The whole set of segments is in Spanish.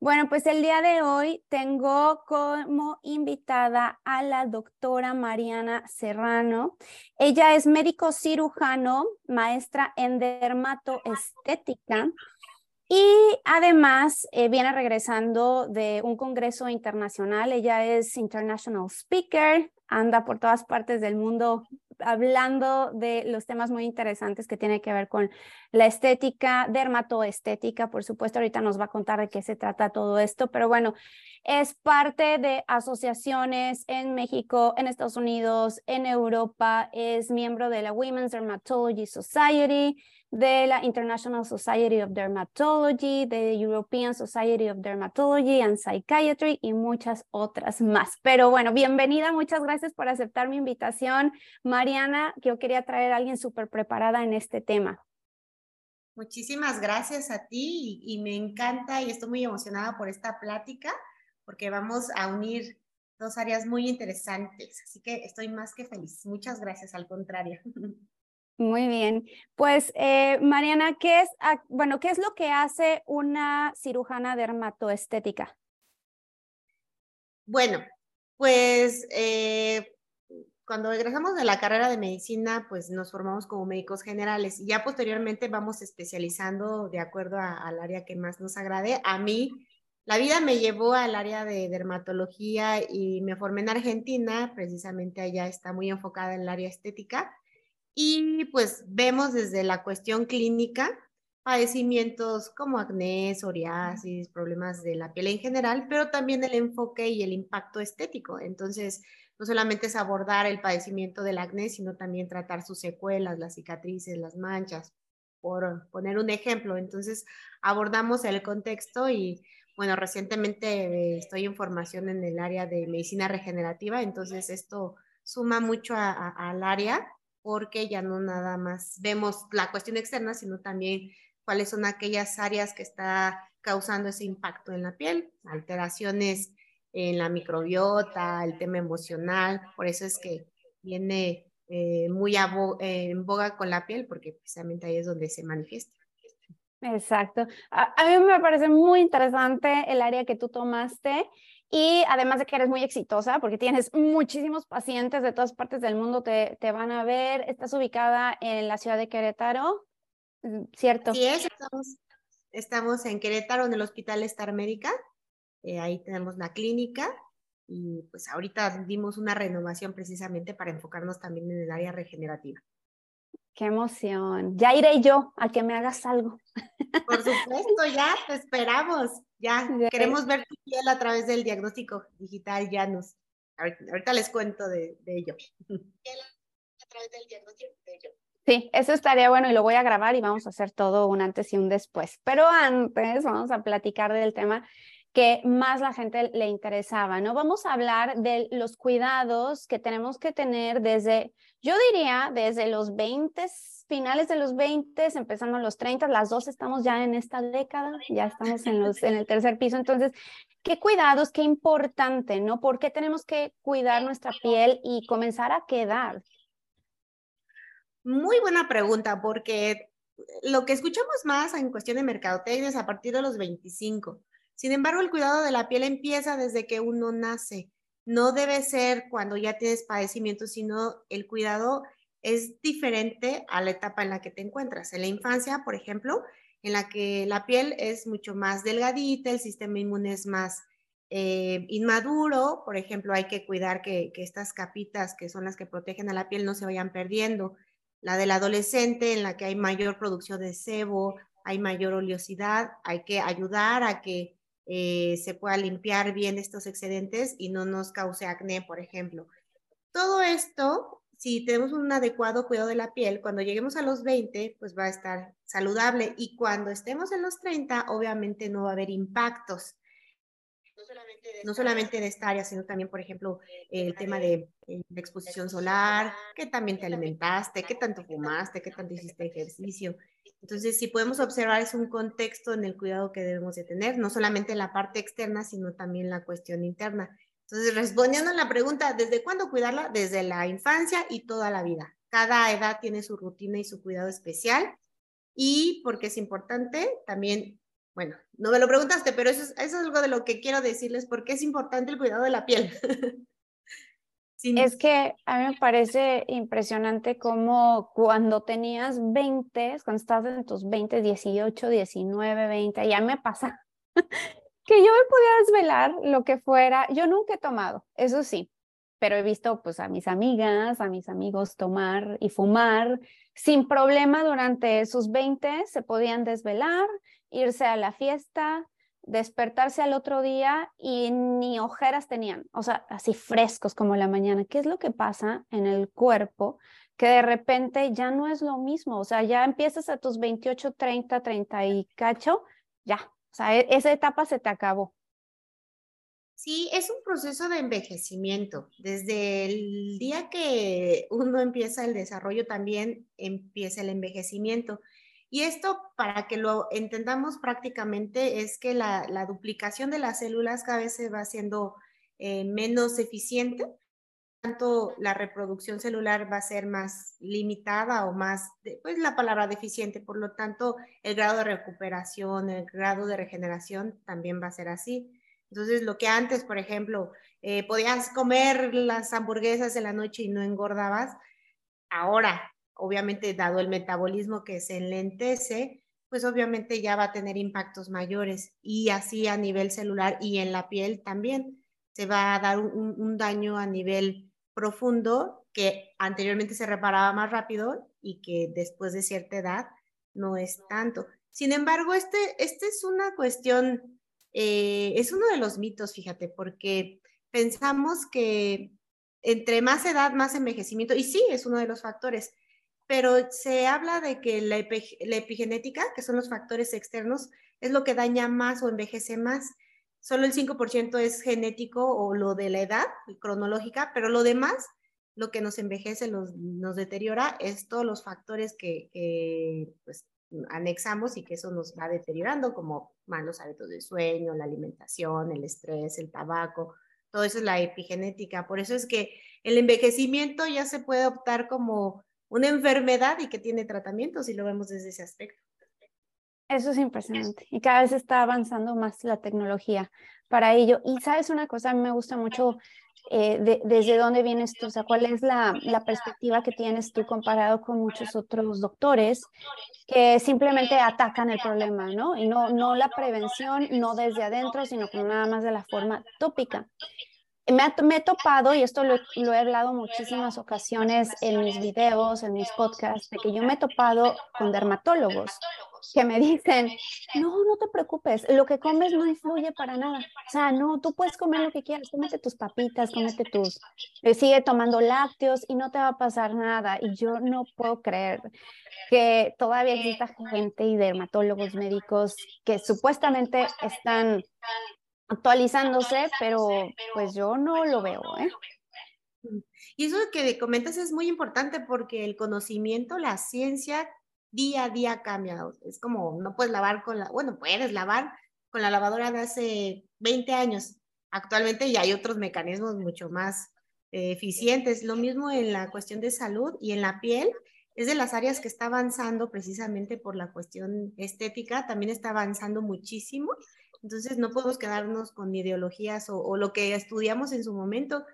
Bueno, pues el día de hoy tengo como invitada a la doctora Mariana Serrano. Ella es médico cirujano, maestra en dermatoestética y además eh, viene regresando de un congreso internacional. Ella es international speaker, anda por todas partes del mundo hablando de los temas muy interesantes que tienen que ver con la estética, dermatoestética, por supuesto, ahorita nos va a contar de qué se trata todo esto, pero bueno, es parte de asociaciones en México, en Estados Unidos, en Europa, es miembro de la Women's Dermatology Society, de la International Society of Dermatology, de European Society of Dermatology and Psychiatry y muchas otras más. Pero bueno, bienvenida, muchas gracias por aceptar mi invitación. Mariana, yo quería traer a alguien súper preparada en este tema. Muchísimas gracias a ti y me encanta y estoy muy emocionada por esta plática porque vamos a unir dos áreas muy interesantes. Así que estoy más que feliz. Muchas gracias, al contrario. Muy bien. Pues, eh, Mariana, ¿qué es, bueno, ¿qué es lo que hace una cirujana dermatoestética? Bueno, pues eh, cuando egresamos de la carrera de medicina, pues nos formamos como médicos generales y ya posteriormente vamos especializando de acuerdo al área que más nos agrade. A mí, la vida me llevó al área de dermatología y me formé en Argentina, precisamente allá está muy enfocada en el área estética y pues vemos desde la cuestión clínica padecimientos como acné, psoriasis, problemas de la piel en general, pero también el enfoque y el impacto estético. Entonces, no solamente es abordar el padecimiento del acné, sino también tratar sus secuelas, las cicatrices, las manchas, por poner un ejemplo. Entonces, abordamos el contexto y, bueno, recientemente eh, estoy en formación en el área de medicina regenerativa, entonces esto suma mucho al área porque ya no nada más vemos la cuestión externa, sino también cuáles son aquellas áreas que está causando ese impacto en la piel, alteraciones en la microbiota, el tema emocional, por eso es que viene eh, muy en boga con la piel, porque precisamente ahí es donde se manifiesta. Exacto. A, a, mí me parece muy interesante el área que tú tomaste y además de que eres muy exitosa, porque tienes muchísimos pacientes de todas partes del mundo te, te van a ver, estás ubicada en la ciudad de Querétaro, mm, ¿cierto? Sí, estamos, estamos en Querétaro, en el Hospital Star Médica. Eh, ahí tenemos la clínica y pues ahorita dimos una renovación precisamente para enfocarnos también en el área regenerativa. Qué emoción. Ya iré yo a que me hagas algo. Por supuesto, ya te esperamos. Ya queremos ver tu piel a través del diagnóstico digital. Ya nos. Ahorita, les cuento de, ello. A través del diagnóstico de ello. Sí, eso estaría bueno y lo voy a grabar y vamos a hacer todo un antes y un después. Pero antes vamos a platicar del tema que más la gente le interesaba, ¿no? Vamos a hablar de los cuidados que tenemos que tener desde, yo diría, desde los 20, finales de los 20, empezando los 30, las dos estamos ya en esta década, ya estamos en, los, en el tercer piso, entonces, ¿qué cuidados, qué importante, ¿no? ¿Por qué tenemos que cuidar nuestra piel y comenzar a quedar? Muy buena pregunta, porque lo que escuchamos más en cuestión de mercadotecnia es a partir de los 25 sin embargo, el cuidado de la piel empieza desde que uno nace. No debe ser cuando ya tienes padecimiento, sino el cuidado es diferente a la etapa en la que te encuentras. En la infancia, por ejemplo, en la que la piel es mucho más delgadita, el sistema inmune es más eh, inmaduro, por ejemplo, hay que cuidar que, que, estas capitas que son las que protegen a la piel no se vayan perdiendo. La del adolescente, en la que hay mayor producción de sebo, hay mayor oleosidad, hay que ayudar a que eh, se pueda limpiar bien estos excedentes y no nos cause acné, por ejemplo. Todo esto, si tenemos un adecuado cuidado de la piel, cuando lleguemos a los 20, pues va a estar saludable y cuando estemos en los 30, obviamente no va a haber impactos. No solamente, de esta área, sino también, por ejemplo, el tema de, de, exposición solar, qué también te alimentaste, qué tanto fumaste, qué tanto hiciste ejercicio. Entonces, si podemos observar, es un contexto en el cuidado que debemos de tener, no solamente la parte externa, sino también la cuestión interna. Entonces, respondiendo a la pregunta, ¿desde cuándo cuidarla? Desde la infancia y toda la vida. Cada edad tiene su rutina y su cuidado especial. Y porque es importante, también bueno, no me lo preguntaste, pero eso es, eso es algo de lo que quiero decirles porque es importante el cuidado de la piel. Es que a mí me parece impresionante cómo cuando tenías 20, cuando estás en tus 20, 18, 19, 20, ya me pasa que yo me podía desvelar lo que fuera. Yo nunca he tomado, eso sí, pero he visto pues a mis amigas, a mis amigos tomar y fumar sin problema durante sus 20, se podían desvelar, irse a la fiesta, despertarse al otro día y ni ojeras tenían, o sea, así frescos como la mañana. ¿Qué es lo que pasa en el cuerpo? Que de repente ya no es lo mismo, o sea, ya empiezas a tus 28, 30, 30 y cacho, ya, o sea, e-, esa etapa se te acabó. Sí, es un proceso de envejecimiento. Desde el día que uno empieza el desarrollo, también empieza el envejecimiento. Y esto, para que lo entendamos prácticamente, es que la, duplicación de las células cada vez se va haciendo eh, menos eficiente, tanto la reproducción celular va a ser más limitada o más, pues la palabra deficiente, por lo tanto el grado de recuperación, el grado de regeneración también va a ser así. Entonces, lo que antes, por ejemplo, eh, podías comer las hamburguesas en la noche y no engordabas, ahora obviamente dado el metabolismo que se enlentece, pues obviamente ya va a tener impactos mayores y así a nivel celular y en la piel también se va a dar un, daño a nivel profundo que anteriormente se reparaba más rápido y que después de cierta edad no es tanto. Sin embargo, este, este es una cuestión, eh, es uno de los mitos, fíjate, porque pensamos que entre más edad, más envejecimiento, y sí, es uno de los factores, pero se habla de que la, epigenética, que son los factores externos, es lo que daña más o envejece más. Solo el 5% es genético o lo de la edad cronológica, pero lo demás, lo que nos envejece, nos deteriora, es todos los factores que, pues, anexamos y que eso nos va deteriorando, como malos hábitos de sueño, la alimentación, el estrés, el tabaco, todo eso es la epigenética. Por eso es que el envejecimiento ya se puede optar como una enfermedad y que tiene tratamiento, si lo vemos desde ese aspecto. Eso es impresionante y cada vez está avanzando más la tecnología para ello. Y sabes una cosa, a mí me gusta mucho eh, desde dónde vienes tú, o sea, cuál es la, la, perspectiva que tienes tú comparado con muchos otros doctores que simplemente atacan el problema, ¿no? Y no, no la prevención, no desde adentro, sino como nada más de la forma tópica me, he topado, y esto lo, he hablado muchísimas ocasiones en mis videos, en mis podcasts, de que yo me he topado con dermatólogos que me dicen, no, no te preocupes, lo que comes no influye para nada. O sea, no, tú puedes comer lo que quieras, cómete tus papitas, cómete tus, eh, sigue tomando lácteos y no te va a pasar nada. Y yo no puedo creer que todavía exista gente y dermatólogos médicos que supuestamente están actualizándose, pero pues yo no lo veo. ¿eh? Y eso que comentas es muy importante porque el conocimiento, la ciencia, día a día cambia. Es como, no puedes lavar con la, bueno, puedes lavar con la lavadora de hace 20 años. Actualmente ya hay otros mecanismos mucho más eh, eficientes. Lo mismo en la cuestión de salud y en la piel. Es de las áreas que está avanzando precisamente por la cuestión estética, también está avanzando muchísimo entonces no podemos quedarnos con ideologías o, lo que estudiamos en su momento,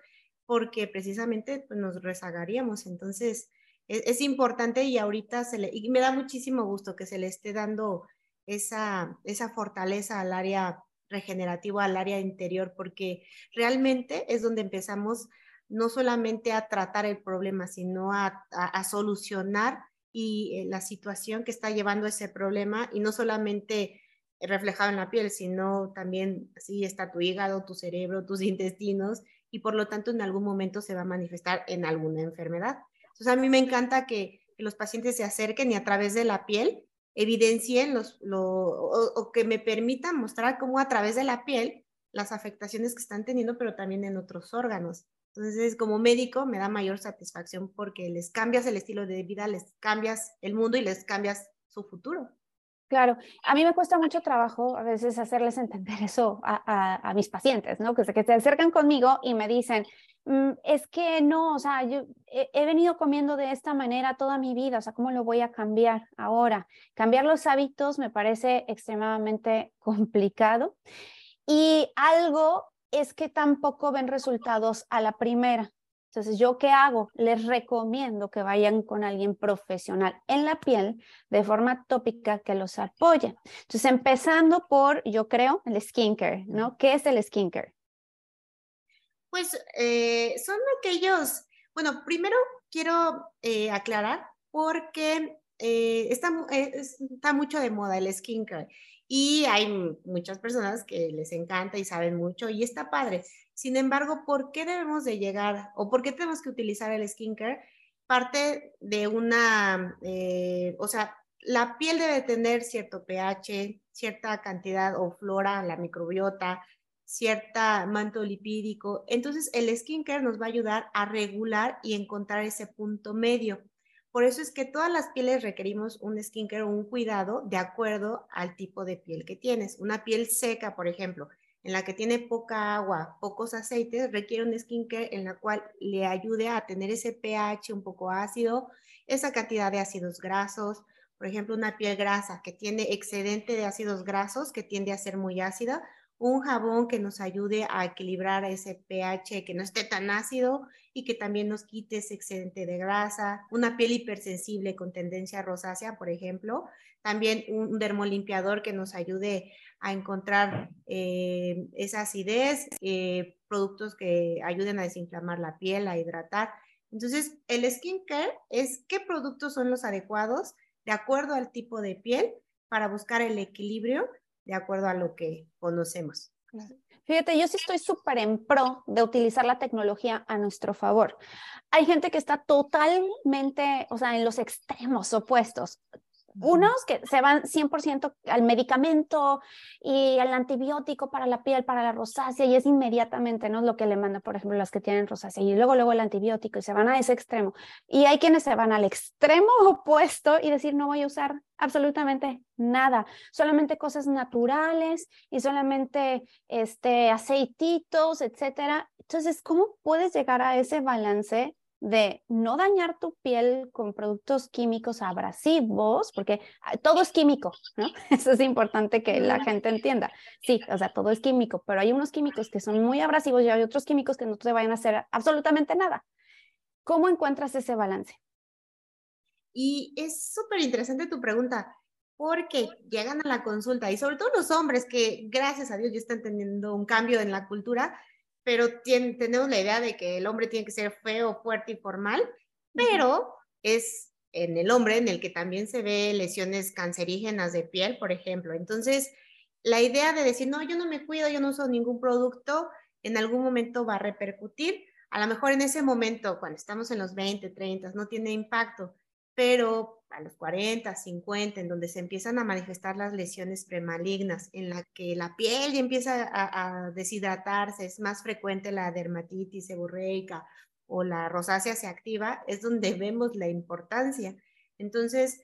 porque precisamente pues, nos rezagaríamos. Entonces es, es, importante y ahorita se me da muchísimo gusto que se le esté dando esa, esa fortaleza al área regenerativo, al área interior, porque realmente es donde empezamos no solamente a tratar el problema, sino a, a, solucionar y eh, la situación que está llevando ese problema y no solamente reflejado en la piel, sino también así está tu hígado, tu cerebro, tus intestinos y por lo tanto en algún momento se va a manifestar en alguna enfermedad. Entonces a mí me encanta que, los pacientes se acerquen y a través de la piel evidencien los, lo, o, que me permitan mostrar cómo a través de la piel las afectaciones que están teniendo, pero también en otros órganos. Entonces, como médico, me da mayor satisfacción porque les cambias el estilo de vida, les cambias el mundo y les cambias su futuro. Claro, a mí me cuesta mucho trabajo a veces hacerles entender eso a, mis pacientes, ¿no? Que se, acercan conmigo y me dicen, mm, es que no, o sea, yo he, venido comiendo de esta manera toda mi vida, o sea, ¿cómo lo voy a cambiar ahora? Cambiar los hábitos me parece extremadamente complicado y algo es que tampoco ven resultados a la primera. Entonces, ¿yo qué hago? Les recomiendo que vayan con alguien profesional en la piel de forma tópica que los apoye. Entonces, empezando por, yo creo, el skincare, ¿no? ¿Qué es el skincare? Pues eh, son aquellos, bueno, primero quiero eh, aclarar porque eh, está, está mucho de moda el skincare y hay muchas personas que les encanta y saben mucho y está padre. Sin embargo, ¿por qué debemos de llegar o por qué tenemos que utilizar el skincare? Parte de una, eh, o sea, la piel debe tener cierto pH, cierta cantidad o flora, la microbiota, cierta manto lipídico. Entonces, el skincare nos va a ayudar a regular y encontrar ese punto medio. Por eso es que todas las pieles requerimos un skincare o un cuidado de acuerdo al tipo de piel que tienes. Una piel seca, por ejemplo, en la que tiene poca agua, pocos aceites, requiere un skincare en la cual le ayude a tener ese pH un poco ácido, esa cantidad de ácidos grasos. Por ejemplo, una piel grasa que tiene excedente de ácidos grasos, que tiende a ser muy ácida, un jabón que nos ayude a equilibrar ese pH, que no esté tan ácido y que también nos quite ese excedente de grasa, una piel hipersensible con tendencia rosácea, por ejemplo, también un dermolimpiador que nos ayude a encontrar eh, esa acidez, eh, productos que ayuden a desinflamar la piel, a hidratar. Entonces, el skincare es qué productos son los adecuados de acuerdo al tipo de piel para buscar el equilibrio de acuerdo a lo que conocemos. Fíjate, yo sí estoy súper en pro de utilizar la tecnología a nuestro favor. Hay gente que está totalmente, o sea, en los extremos opuestos. Unos que se van 100% al medicamento y al antibiótico para la piel, para la rosácea, y es inmediatamente, ¿no? Lo que le manda, por ejemplo, las que tienen rosácea, y luego, luego el antibiótico, y se van a ese extremo. Y hay quienes se van al extremo opuesto y decir, no voy a usar absolutamente nada, solamente cosas naturales y solamente este, aceititos, etcétera. Entonces, ¿cómo puedes llegar a ese balance de no dañar tu piel con productos químicos abrasivos, porque ah, todo es químico, ¿no? Eso es importante que la gente entienda. Sí, o sea, todo es químico, pero hay unos químicos que son muy abrasivos y hay otros químicos que no te vayan a hacer absolutamente nada. ¿Cómo encuentras ese balance? Y es súper interesante tu pregunta, porque llegan a la consulta y sobre todo los hombres que gracias a Dios ya están teniendo un cambio en la cultura, pero tenemos la idea de que el hombre tiene que ser feo, fuerte y formal, pero es en el hombre en el que también se ve lesiones cancerígenas de piel, por ejemplo. Entonces, la idea de decir, no, yo no me cuido, yo no uso ningún producto, en algún momento va a repercutir. A lo mejor en ese momento, cuando estamos en los 20, 30, no tiene impacto, pero a los 40, 50, en donde se empiezan a manifestar las lesiones premalignas, en la que la piel ya empieza a, deshidratarse, es más frecuente la dermatitis seborreica o la rosácea se activa, es donde vemos la importancia. Entonces,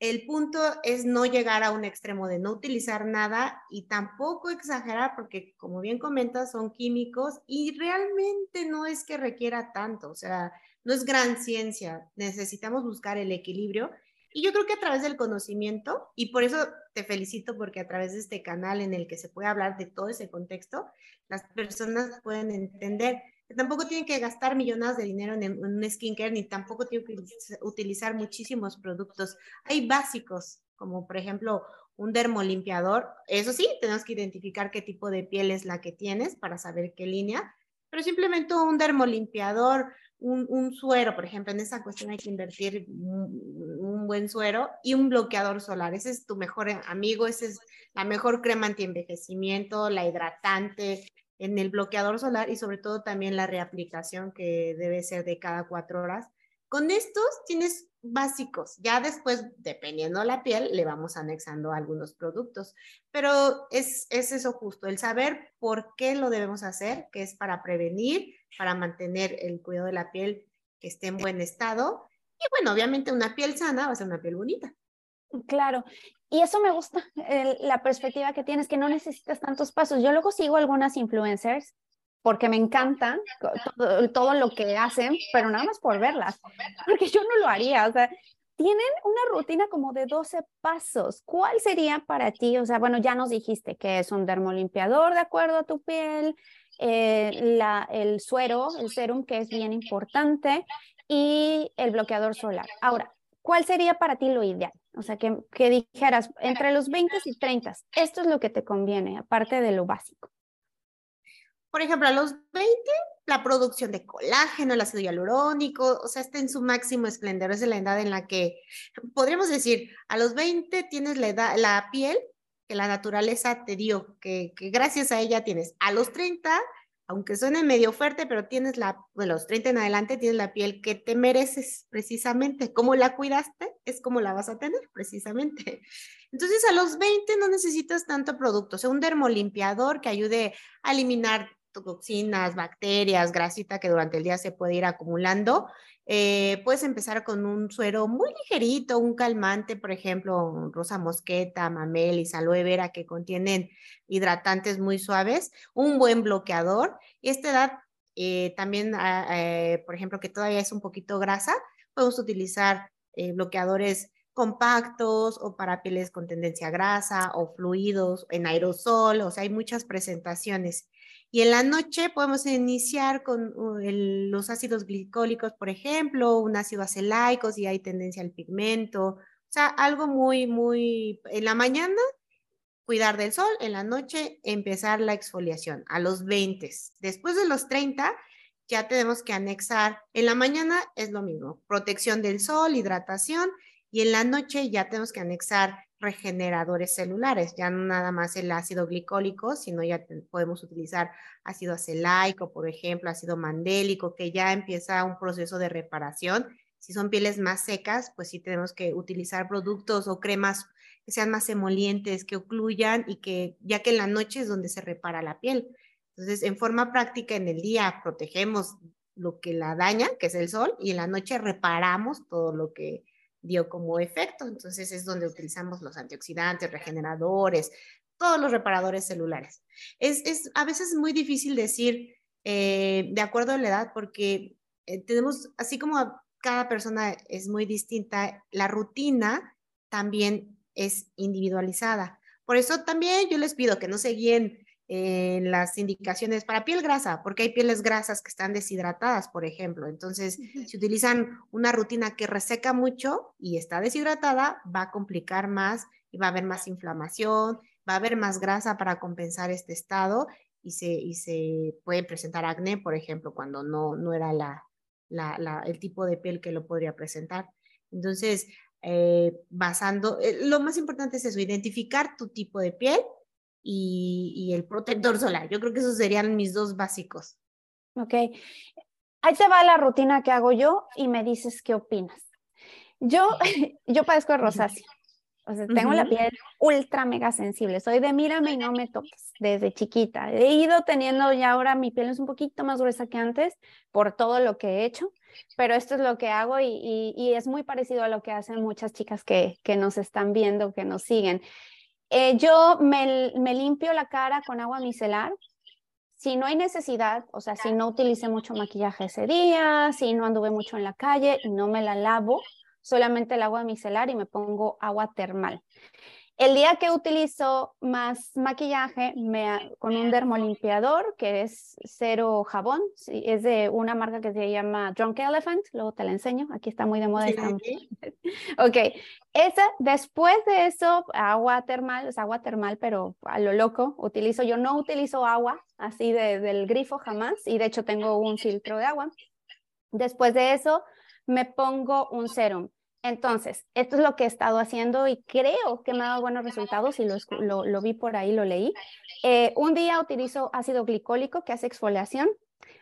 el punto es no llegar a un extremo de no utilizar nada y tampoco exagerar porque, como bien comentas, son químicos y realmente no es que requiera tanto, o sea, no es gran ciencia, necesitamos buscar el equilibrio. Y yo creo que a través del conocimiento, y por eso te felicito porque a través de este canal en el que se puede hablar de todo ese contexto, las personas pueden entender que tampoco tienen que gastar millones de dinero en, un skincare, ni tampoco tienen que utilizar muchísimos productos. Hay básicos, como por ejemplo un dermolimpiador. Eso sí, tenemos que identificar qué tipo de piel es la que tienes para saber qué línea, pero simplemente un dermolimpiador, un, suero, por ejemplo, en esa cuestión hay que invertir un, buen suero y un bloqueador solar. Ese es tu mejor amigo, esa es la mejor crema anti-envejecimiento, la hidratante en el bloqueador solar y sobre todo también la reaplicación que debe ser de cada cuatro horas. Con estos tienes básicos. Ya después, dependiendo la piel, le vamos anexando algunos productos. Pero es, es eso justo, el saber por qué lo debemos hacer, que es para prevenir, para mantener el cuidado de la piel que esté en buen estado. Y bueno, obviamente una piel sana va a ser una piel bonita. Claro, y eso me gusta, la perspectiva que tienes, que no necesitas tantos pasos. Yo luego sigo algunas influencers porque me encantan todo, lo que hacen, pero nada más por verlas, porque yo no lo haría, o sea, tienen una rutina como de 12 pasos. ¿Cuál sería para ti? O sea, bueno, ya nos dijiste que es un dermolimpiador de acuerdo a tu piel, eh, el suero, el serum, que es bien importante, y el bloqueador solar. Ahora, ¿cuál sería para ti lo ideal? O sea, que, que dijeras entre los 20 y 30, esto es lo que te conviene, aparte de lo básico. Por ejemplo, a los 20, la producción de colágeno, el ácido hialurónico, o sea, está en su máximo esplendor, es la edad en la que, podríamos decir, a los 20 tienes la, edad, la piel que la naturaleza te dio, que, gracias a ella tienes. A los 30 aunque suene medio fuerte, pero tienes la, de los 30 en adelante, tienes la piel que te mereces precisamente. Como la cuidaste, es como la vas a tener precisamente. Entonces, a los 20 no necesitas tanto producto, o sea, un dermolimpiador que ayude a eliminar toxinas, bacterias, grasita que durante el día se puede ir acumulando. Eh, puedes empezar con un suero muy ligerito, un calmante, por ejemplo, rosa mosqueta, mamel y aloe vera que contienen hidratantes muy suaves, un buen bloqueador. Y esta edad eh, también, ah, eh, por ejemplo, que todavía es un poquito grasa, podemos utilizar bloqueadores compactos o para pieles con tendencia a grasa o fluidos en aerosol, o sea, hay muchas presentaciones. Y en la noche podemos iniciar con uh, los ácidos glicólicos, por ejemplo, un ácido acelaico si hay tendencia al pigmento. O sea, algo muy, muy... En la mañana, cuidar del sol. En la noche, empezar la exfoliación a los 20. Después de los 30, ya tenemos que anexar. En la mañana es lo mismo, protección del sol, hidratación. Y en la noche ya tenemos que anexar regeneradores celulares, ya no nada más el ácido glicólico, sino ya podemos utilizar ácido acelaico, por ejemplo, ácido mandélico, que ya empieza un proceso de reparación. Si son pieles más secas, pues sí tenemos que utilizar productos o cremas que sean más emolientes, que ocluyan y que, ya que en la noche es donde se repara la piel. Entonces, en forma práctica, en el día protegemos lo que la daña, que es el sol, y en la noche reparamos todo lo que dio como efecto. Entonces es donde utilizamos los antioxidantes, regeneradores, todos los reparadores celulares. Es, a veces muy difícil decir eh, de acuerdo a la edad porque eh, tenemos, así como cada persona es muy distinta, la rutina también es individualizada. Por eso también yo les pido que no se guíen en las indicaciones para piel grasa, porque hay pieles grasas que están deshidratadas, por ejemplo. Entonces, si utilizan una rutina que reseca mucho y está deshidratada, va a complicar más y va a haber más inflamación, va a haber más grasa para compensar este estado y se, y se puede presentar acné, por ejemplo, cuando no, no era la, la, el tipo de piel que lo podría presentar. Entonces, eh, basando, eh, lo más importante es eso, identificar tu tipo de piel y, el protector solar. Yo creo que esos serían mis dos básicos. Ok. Ahí te va la rutina que hago yo y me dices qué opinas. Yo, yo padezco de rosácea. O sea, tengo la piel ultra mega sensible. Soy de mírame y no me toques desde chiquita. He ido teniendo ya ahora mi piel es un poquito más gruesa que antes por todo lo que he hecho, pero esto es lo que hago y, y, es muy parecido a lo que hacen muchas chicas que, que nos están viendo, que nos siguen. Eh, yo me, limpio la cara con agua micelar. Si no hay necesidad, o sea, si no utilicé mucho maquillaje ese día, si no anduve mucho en la calle no me la lavo, solamente el agua micelar y me pongo agua termal. El día que utilizo más maquillaje me, con un dermolimpiador que es cero jabón, es de una marca que se llama Drunk Elephant, luego te la enseño, aquí está muy de moda. Sí. ok, esa, después de eso, agua termal, es agua termal, pero a lo loco, utilizo, yo no utilizo agua así de, del grifo jamás, y de hecho tengo un filtro de agua. Después de eso, me pongo un serum. Entonces, esto es lo que he estado haciendo y creo que me ha dado buenos resultados y lo, lo, vi por ahí, lo leí. Eh, un día utilizo ácido glicólico que hace exfoliación.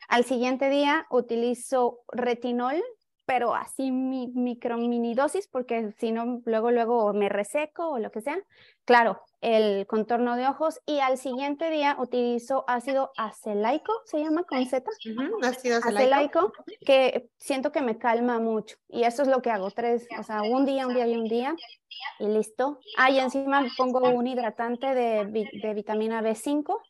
Al siguiente día utilizo retinol, pero así mi, micro mini dosis, porque si no, luego, luego me reseco o lo que sea. Claro, el contorno de ojos y al siguiente día utilizo ácido acelaico, se llama con Z. ácido acelaico. que siento que me calma mucho. Y eso es lo que hago, tres, o sea, un día, un día y un día y listo. Ah, y encima pongo un hidratante de, de vitamina B5.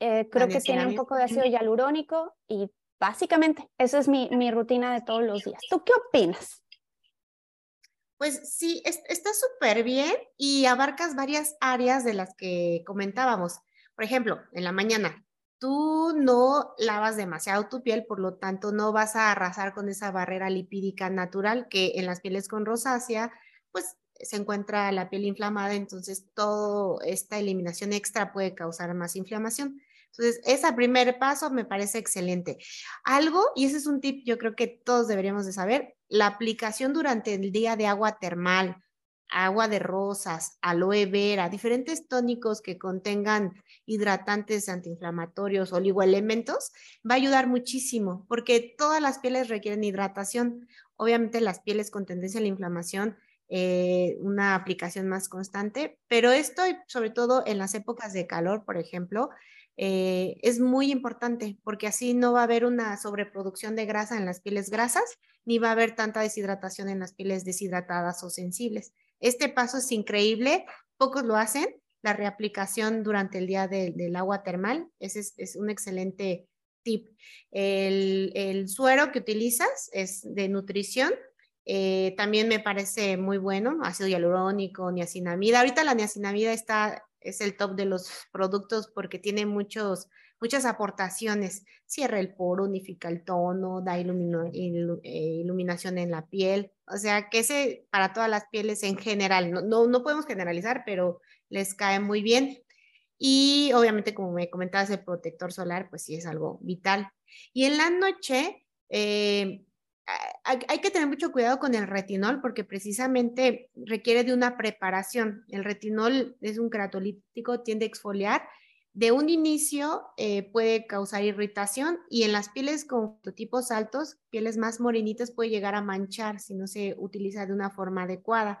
Eh, creo que tiene un poco de ácido hialurónico y básicamente esa es mi, mi rutina de todos los días. ¿Tú qué opinas? Pues sí, está súper bien y abarcas varias áreas de las que comentábamos. Por ejemplo, en la mañana, tú no lavas demasiado tu piel, por lo tanto no vas a arrasar con esa barrera lipídica natural que en las pieles con rosácea, pues se encuentra la piel inflamada, entonces toda esta eliminación extra puede causar más inflamación. Entonces, ese primer paso me parece excelente. Algo, y ese es un tip yo creo que todos deberíamos de saber, la aplicación durante el día de agua termal, agua de rosas, aloe vera, diferentes tónicos que contengan hidratantes antiinflamatorios, oligoelementos, va a ayudar muchísimo porque todas las pieles requieren hidratación. Obviamente las pieles con tendencia a la inflamación, eh, una aplicación más constante, pero esto sobre todo en las épocas de calor, por ejemplo, eh, es muy importante porque así no va a haber una sobreproducción de grasa en las pieles grasas ni va a haber tanta deshidratación en las pieles deshidratadas o sensibles. Este paso es increíble, pocos lo hacen, la reaplicación durante el día del agua termal, ese es, un excelente tip. El, suero que utilizas es de nutrición, eh, también me parece muy bueno, ácido hialurónico, niacinamida. Ahorita la niacinamida está es el top de los productos porque tiene muchos, muchas aportaciones. Cierra el poro, unifica el tono, da eh, iluminación en la piel. O sea, que ese para todas las pieles en general, no, no, podemos generalizar, pero les cae muy bien. Y obviamente, como me comentabas, el protector solar, pues sí es algo vital. Y en la noche, eh, hay que tener mucho cuidado con el retinol porque precisamente requiere de una preparación. El retinol es un queratolítico, tiende a exfoliar. De un inicio eh, puede causar irritación y en las pieles con fototipos altos, pieles más morenitas, puede llegar a manchar si no se utiliza de una forma adecuada.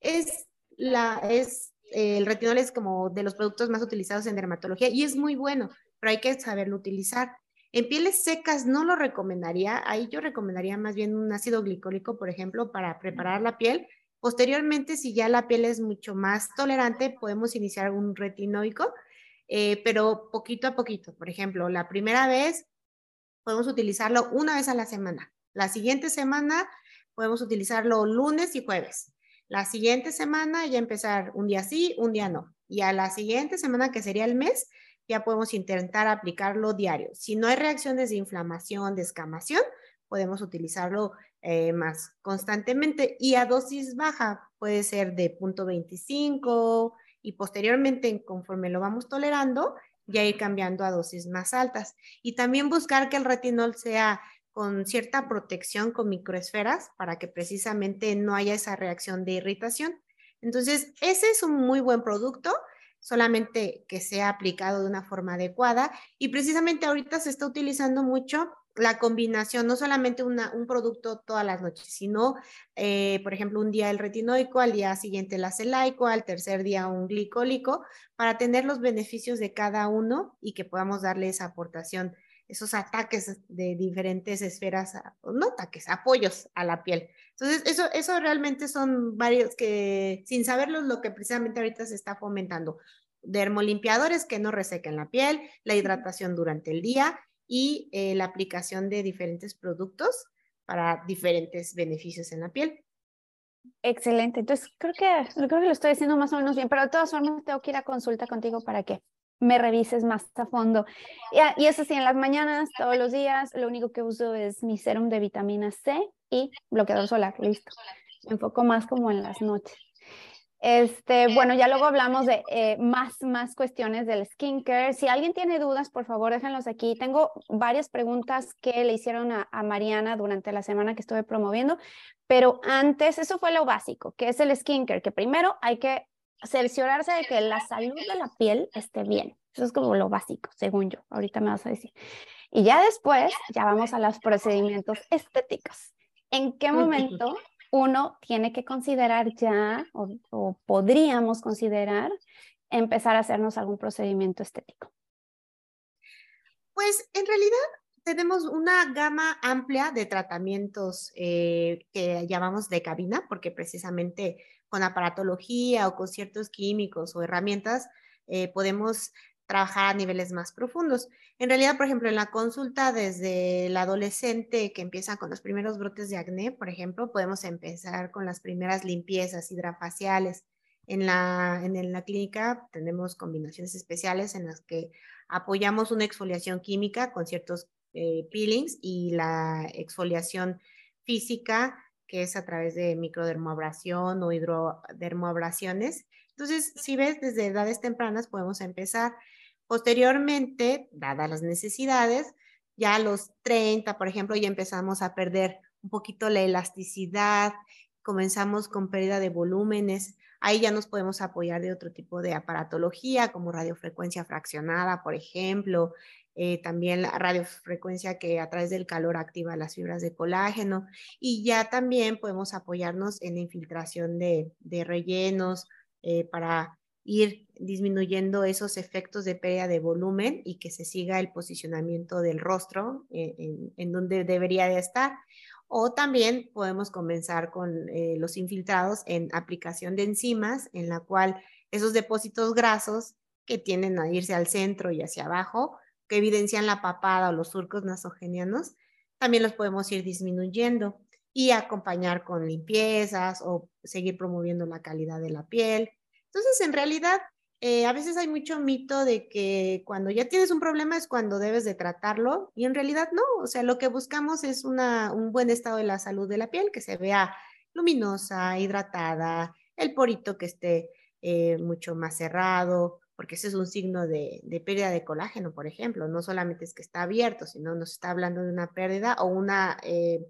Es la, es, el retinol es como de los productos más utilizados en dermatología y es muy bueno, pero hay que saberlo utilizar. En pieles secas no lo recomendaría, ahí yo recomendaría más bien un ácido glicólico, por ejemplo, para preparar la piel. Posteriormente, si ya la piel es mucho más tolerante, podemos iniciar un retinoico, eh, pero poquito a poquito. Por ejemplo, la primera vez podemos utilizarlo una vez a la semana. La siguiente semana podemos utilizarlo lunes y jueves. La siguiente semana ya empezar un día sí, un día no. Y a la siguiente semana, que sería el mes, ya podemos intentar aplicarlo diario. Si no hay reacciones de inflamación, de escamación, podemos utilizarlo eh, más constantemente y a dosis baja puede ser de 0.25 y posteriormente conforme lo vamos tolerando ya ir cambiando a dosis más altas y también buscar que el retinol sea con cierta protección con microesferas para que precisamente no haya esa reacción de irritación. Entonces, ese es un muy buen producto solamente que sea aplicado de una forma adecuada. Y precisamente ahorita se está utilizando mucho la combinación, no solamente un producto todas las noches, sino, eh, por ejemplo, un día el retinoico, al día siguiente el acelaico, al tercer día un glicólico, para tener los beneficios de cada uno y que podamos darle esa aportación, esos ataques de diferentes esferas, no ataques, apoyos a la piel. Entonces, eso, eso realmente son varios que, sin saberlo, lo que precisamente ahorita se está fomentando. Dermolimpiadores que no resequen la piel, la hidratación durante el día y eh, la aplicación de diferentes productos para diferentes beneficios en la piel. Excelente. Entonces, creo que, creo que lo estoy haciendo más o menos bien, pero de todas formas tengo que ir a consulta contigo para que me revises más a fondo. Y, y eso sí, en las mañanas, todos los días, lo único que uso es mi serum de vitamina C y bloqueador solar, listo. Me enfoco más como en las noches. Este, bueno, ya luego hablamos de eh, más, más cuestiones del skincare. Si alguien tiene dudas, por favor, déjenlos aquí. Tengo varias preguntas que le hicieron a, a, Mariana durante la semana que estuve promoviendo, pero antes, eso fue lo básico, que es el skincare, que primero hay que cerciorarse de que la salud de la piel esté bien. Eso es como lo básico, según yo. Ahorita me vas a decir. Y ya después, ya vamos a los procedimientos estéticos. ¿En qué momento uno tiene que considerar ya o, podríamos considerar empezar a hacernos algún procedimiento estético? Pues en realidad tenemos una gama amplia de tratamientos eh, que llamamos de cabina, porque precisamente con aparatología o con ciertos químicos o herramientas eh, podemos trabajar a niveles más profundos. En realidad, por ejemplo, en la consulta desde el adolescente que empieza con los primeros brotes de acné, por ejemplo, podemos empezar con las primeras limpiezas hidrafaciales. En la, en la clínica tenemos combinaciones especiales en las que apoyamos una exfoliación química con ciertos eh, peelings y la exfoliación física, que es a través de microdermoabrasión o hidrodermoabrasiones. Entonces, si ves, desde edades tempranas podemos empezar. Posteriormente, dadas las necesidades, ya a los 30, por ejemplo, ya empezamos a perder un poquito la elasticidad, comenzamos con pérdida de volúmenes. Ahí ya nos podemos apoyar de otro tipo de aparatología, como radiofrecuencia fraccionada, por ejemplo, eh, también la radiofrecuencia que a través del calor activa las fibras de colágeno y ya también podemos apoyarnos en la infiltración de, rellenos eh, para ir disminuyendo esos efectos de pérdida de volumen y que se siga el posicionamiento del rostro eh, en, donde debería de estar. O también podemos comenzar con eh, los infiltrados en aplicación de enzimas, en la cual esos depósitos grasos que tienden a irse al centro y hacia abajo, que evidencian la papada o los surcos nasogenianos, también los podemos ir disminuyendo y acompañar con limpiezas o seguir promoviendo la calidad de la piel entonces, en realidad, eh, a veces hay mucho mito de que cuando ya tienes un problema es cuando debes de tratarlo y en realidad no, o sea, lo que buscamos es un buen estado de la salud de la piel, que se vea luminosa, hidratada, el porito que esté eh, mucho más cerrado, porque ese es un signo de, pérdida de colágeno, por ejemplo, no solamente es que está abierto, sino nos está hablando de una pérdida o una, eh,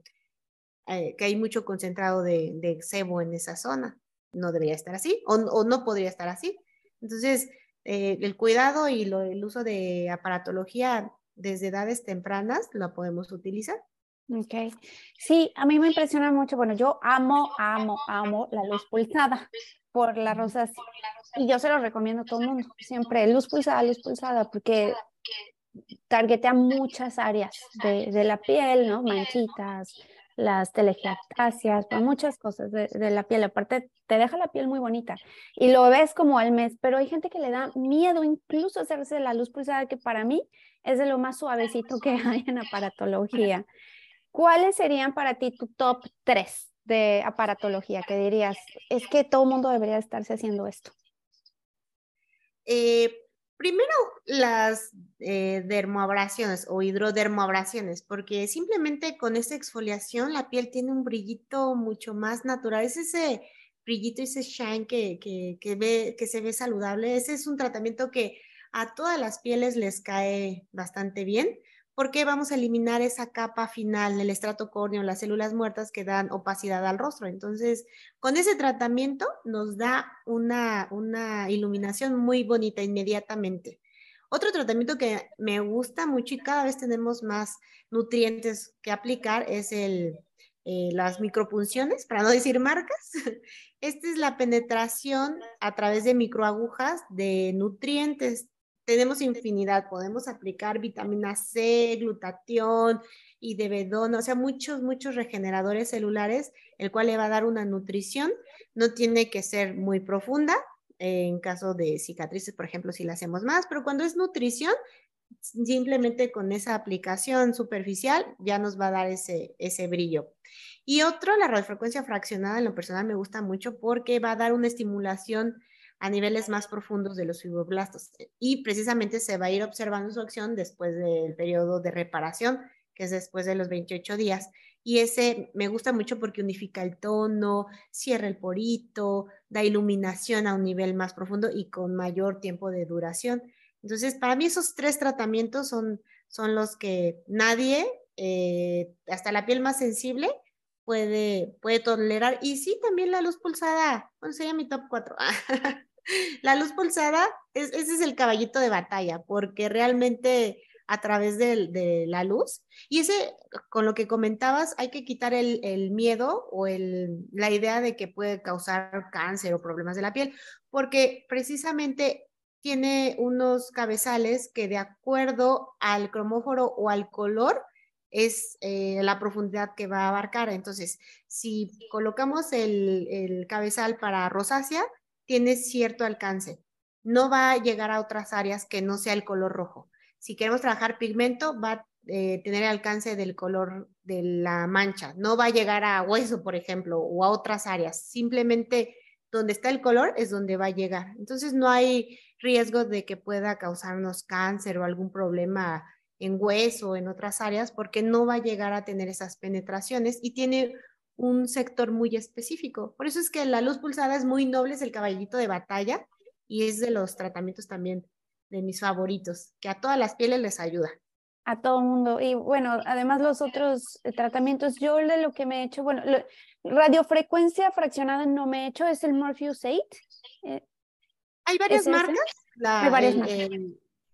que hay mucho concentrado de, de sebo en esa zona no debería estar así o, no podría estar así. Entonces, eh, el cuidado y el uso de aparatología desde edades tempranas lo podemos utilizar. Ok. Sí, a mí me impresiona mucho. Bueno, yo amo, amo, amo la luz pulsada por la rosa Y yo se lo recomiendo a todo el mundo. Siempre luz pulsada, luz pulsada, porque targetea muchas áreas de, de la piel, ¿no? Manchitas, las telegiastasias, por muchas cosas de, la piel. Aparte, te deja la piel muy bonita y lo ves como al mes, pero hay gente que le da miedo incluso hacerse la luz pulsada, que para mí es de lo más suavecito que hay en aparatología. ¿Cuáles serían para ti tu top 3 de aparatología que dirías, es que todo mundo debería estarse haciendo esto? Eh, Primero, las eh, dermoabrasiones o hidrodermoabrasiones, porque simplemente con esa exfoliación la piel tiene un brillito mucho más natural. Es ese brillito, ese shine que, que, ve, que se ve saludable. Ese es un tratamiento que a todas las pieles les cae bastante bien porque vamos a eliminar esa capa final del estrato córneo, las células muertas que dan opacidad al rostro. Entonces, con ese tratamiento nos da una, una iluminación muy bonita inmediatamente. Otro tratamiento que me gusta mucho y cada vez tenemos más nutrientes que aplicar es el, eh, las micropunciones, para no decir marcas. Esta es la penetración a través de microagujas de nutrientes tenemos infinidad, podemos aplicar vitamina C, glutatión y debedona, o sea, muchos, muchos regeneradores celulares, el cual le va a dar una nutrición. No tiene que ser muy profunda, en caso de cicatrices, por ejemplo, si la hacemos más, pero cuando es nutrición, simplemente con esa aplicación superficial ya nos va a dar ese, ese brillo. Y otro, la radiofrecuencia fraccionada, en lo personal me gusta mucho porque va a dar una estimulación a niveles más profundos de los fibroblastos. Y precisamente se va a ir observando su acción después del periodo de reparación, que es después de los 28 días. Y ese me gusta mucho porque unifica el tono, cierra el porito, da iluminación a un nivel más profundo y con mayor tiempo de duración. Entonces, para mí esos tres tratamientos son, son los que nadie, eh, hasta la piel más sensible, puede, puede tolerar. Y sí, también la luz pulsada, bueno, sería mi top 4. La luz pulsada, ese es el caballito de batalla, porque realmente a través de, la luz. Y ese, con lo que comentabas, hay que quitar el, miedo o la idea de que puede causar cáncer o problemas de la piel, porque precisamente tiene unos cabezales que de acuerdo al cromóforo o al color es eh, la profundidad que va a abarcar. Entonces, si colocamos el, el cabezal para rosácea, tiene cierto alcance. No va a llegar a otras áreas que no sea el color rojo. Si queremos trabajar pigmento, va a eh, tener alcance del color de la mancha. No va a llegar a hueso, por ejemplo, o a otras áreas. Simplemente donde está el color es donde va a llegar. Entonces no hay riesgo de que pueda causarnos cáncer o algún problema en hueso o en otras áreas porque no va a llegar a tener esas penetraciones y tiene un sector muy específico. Por eso es que la luz pulsada es muy noble, es el caballito de batalla y es de los tratamientos también de mis favoritos, que a todas las pieles les ayuda. A todo el mundo. Y bueno, además los otros eh, tratamientos, yo de lo que me he hecho, bueno, radiofrecuencia fraccionada no me he hecho, es el Morpheus 8. Eh, Hay varias marcas. Hay varias marcas.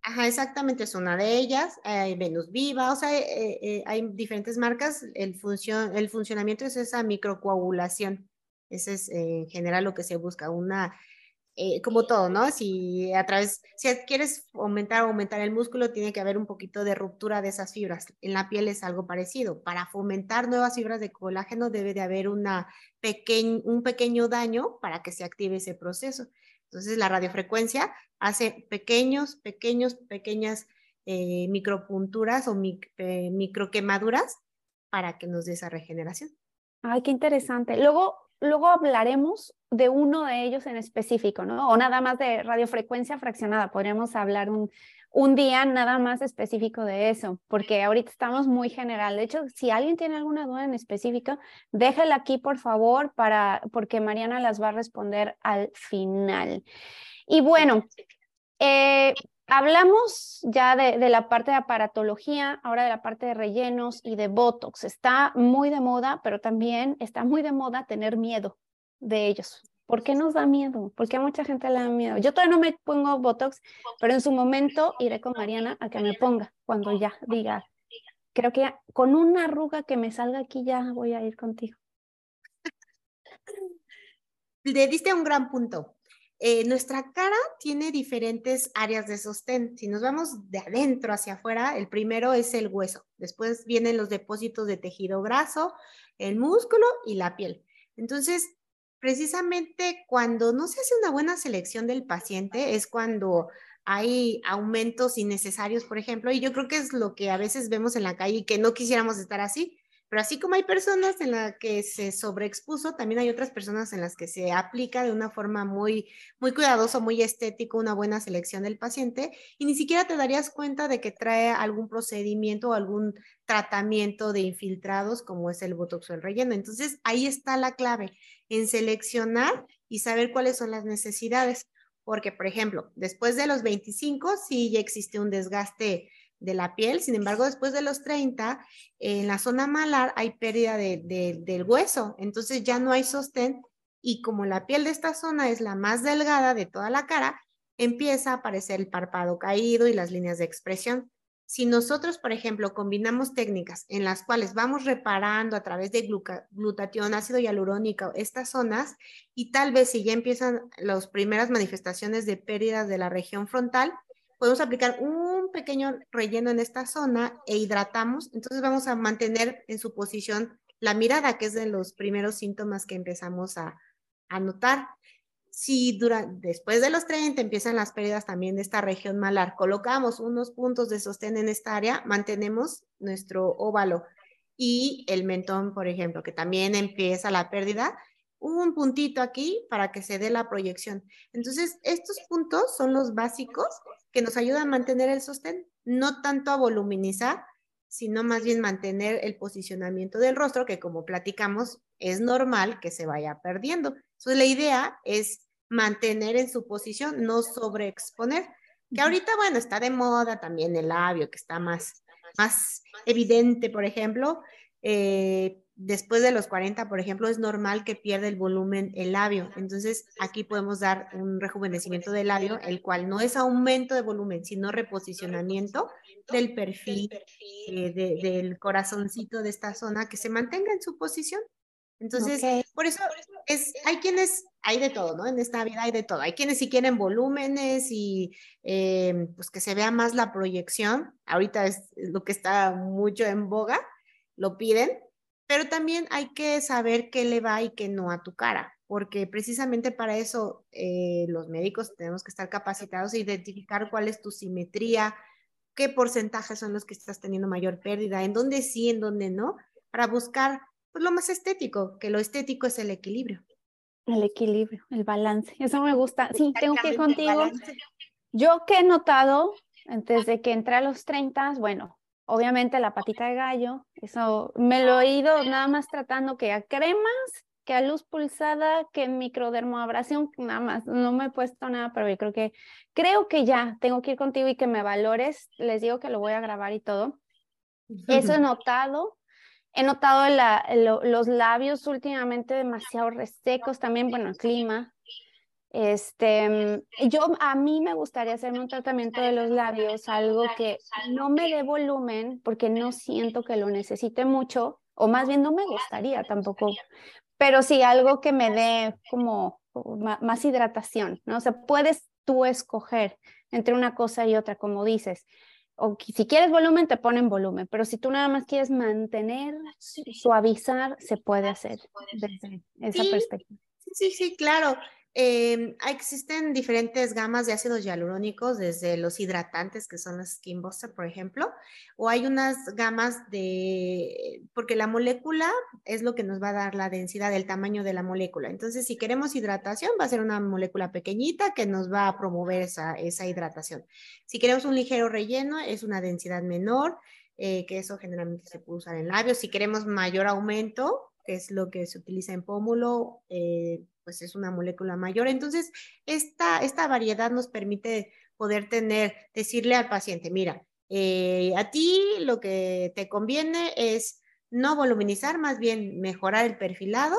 Ajá, exactamente, es una de ellas. Hay Venus Viva, o sea, eh, hay diferentes marcas. El, función, el funcionamiento es esa microcoagulación. Ese es en general lo que se busca, una eh, como todo, ¿no? Si a través, si quieres aumentar o aumentar el músculo, tiene que haber un poquito de ruptura de esas fibras. En la piel es algo parecido. Para fomentar nuevas fibras de colágeno debe de haber una un pequeño daño para que se active ese proceso. Entonces la radiofrecuencia hace pequeños, pequeños, pequeñas eh, micropunturas o eh, microquemaduras para que nos dé esa regeneración. Ay, qué interesante. Luego, luego hablaremos de uno de ellos en específico, ¿no? O nada más de radiofrecuencia fraccionada. Podríamos hablar un, un día nada más específico de eso, porque ahorita estamos muy general. De hecho, si alguien tiene alguna duda en específico, déjela aquí, por favor, para, porque Mariana las va a responder al final. Y bueno, eh, Hablamos ya de, de, la parte de aparatología, ahora de la parte de rellenos y de Botox. Está muy de moda, pero también está muy de moda tener miedo de ellos. ¿Por qué nos da miedo? Porque a mucha gente le da miedo. Yo todavía no me pongo Botox, pero en su momento iré con Mariana a que me ponga cuando ya diga, creo que con una arruga que me salga aquí ya voy a ir contigo. Le diste un gran punto. Eh, nuestra cara tiene diferentes áreas de sostén. Si nos vamos de adentro hacia afuera, el primero es el hueso. Después vienen los depósitos de tejido graso, el músculo y la piel. Entonces, precisamente cuando no se hace una buena selección del paciente es cuando hay aumentos innecesarios, por ejemplo, y yo creo que es lo que a veces vemos en la calle y que no quisiéramos estar así, pero así como hay personas en las que se sobreexpuso, también hay otras personas en las que se aplica de una forma muy, muy cuidadosa, muy estético, una buena selección del paciente y ni siquiera te darías cuenta de que trae algún procedimiento o algún tratamiento de infiltrados como es el botox o el relleno. Entonces ahí está la clave en seleccionar y saber cuáles son las necesidades. Porque, por ejemplo, después de los 25, sí ya existe un desgaste de la piel. Sin embargo, después de los 30, en la zona malar hay pérdida de, del hueso, entonces ya no hay sostén y como la piel de esta zona es la más delgada de toda la cara, empieza a aparecer el párpado caído y las líneas de expresión. Si nosotros, por ejemplo, combinamos técnicas en las cuales vamos reparando a través de glutatión, ácido hialurónico, estas zonas, y tal vez si ya empiezan las primeras manifestaciones de pérdidas de la región frontal, podemos aplicar un pequeño relleno en esta zona e hidratamos, entonces vamos a mantener en su posición la mirada, que es de los primeros síntomas que empezamos a, notar. Si durante, después de los 30 empiezan las pérdidas también de esta región malar, colocamos unos puntos de sostén en esta área, mantenemos nuestro óvalo y el mentón, por ejemplo, que también empieza la pérdida, un puntito aquí para que se dé la proyección. Entonces, estos puntos son los básicos que nos ayudan a mantener el sostén, no tanto a voluminizar, sino más bien mantener el posicionamiento del rostro, que como platicamos, es normal que se vaya perdiendo. Entonces, la idea es mantener en su posición, no sobreexponer. Que ahorita, bueno, está de moda también el labio, que está más, más evidente, por ejemplo, eh, después de los 40, por ejemplo, es normal que pierda el volumen el labio. Entonces, aquí podemos dar un rejuvenecimiento del labio, el cual no es aumento de volumen, sino reposicionamiento del perfil eh, del corazoncito de esta zona que se mantenga en su posición. Entonces, por eso es, hay quienes, hay de todo, ¿no? En esta vida hay de todo. Hay quienes si quieren volúmenes y eh, pues que se vea más la proyección. Ahorita es lo que está mucho en boga, lo piden, pero también hay que saber qué le va y qué no a tu cara, porque precisamente para eso eh, los médicos tenemos que estar capacitados e identificar cuál es tu simetría, qué porcentajes son los que estás teniendo mayor pérdida, en dónde sí, en dónde no, para buscar pues, lo más estético, que lo estético es el equilibrio. El equilibrio, el balance, eso me gusta. Sí, tengo que ir contigo. Yo que he notado, desde que entré a los 30, bueno, obviamente la patita de gallo, eso me lo he ido nada más tratando que a cremas, que a luz pulsada, que microdermoabrasión, nada más, no me he puesto nada, pero yo creo que, creo que ya tengo que ir contigo y que me valores, les digo que lo voy a grabar y todo. Eso he notado, he notado los labios últimamente demasiado resecos, también, bueno, el clima, este, mm, yo a mí me gustaría hacerme un tratamiento de los labios, algo que no me dé volumen porque no siento que lo necesite mucho, o más bien no me gustaría tampoco, pero sí algo que me dé como más hidratación, ¿no? O sea, puedes tú escoger entre una cosa y otra, como dices. O si quieres volumen, te ponen volumen, pero si tú nada más quieres mantener, suavizar, se puede hacer desde esa perspectiva. Sí, sí, claro. Eh, existen diferentes gamas de ácidos hialurónicos, desde los hidratantes, que son los Skin Buster, por ejemplo, o hay unas gamas de, porque la molécula es lo que nos va a dar la densidad, del tamaño de la molécula. Entonces, si queremos hidratación, va a ser una molécula pequeñita que nos va a promover esa, esa hidratación. Si queremos un ligero relleno, es una densidad menor, eh, que eso generalmente se puede usar en labios. Si queremos mayor aumento, que es lo que se utiliza en pómulo, eh, pues es una molécula mayor. Entonces, esta, esta variedad nos permite poder tener, decirle al paciente, mira, eh, a ti lo que te conviene es no voluminizar, más bien mejorar el perfilado,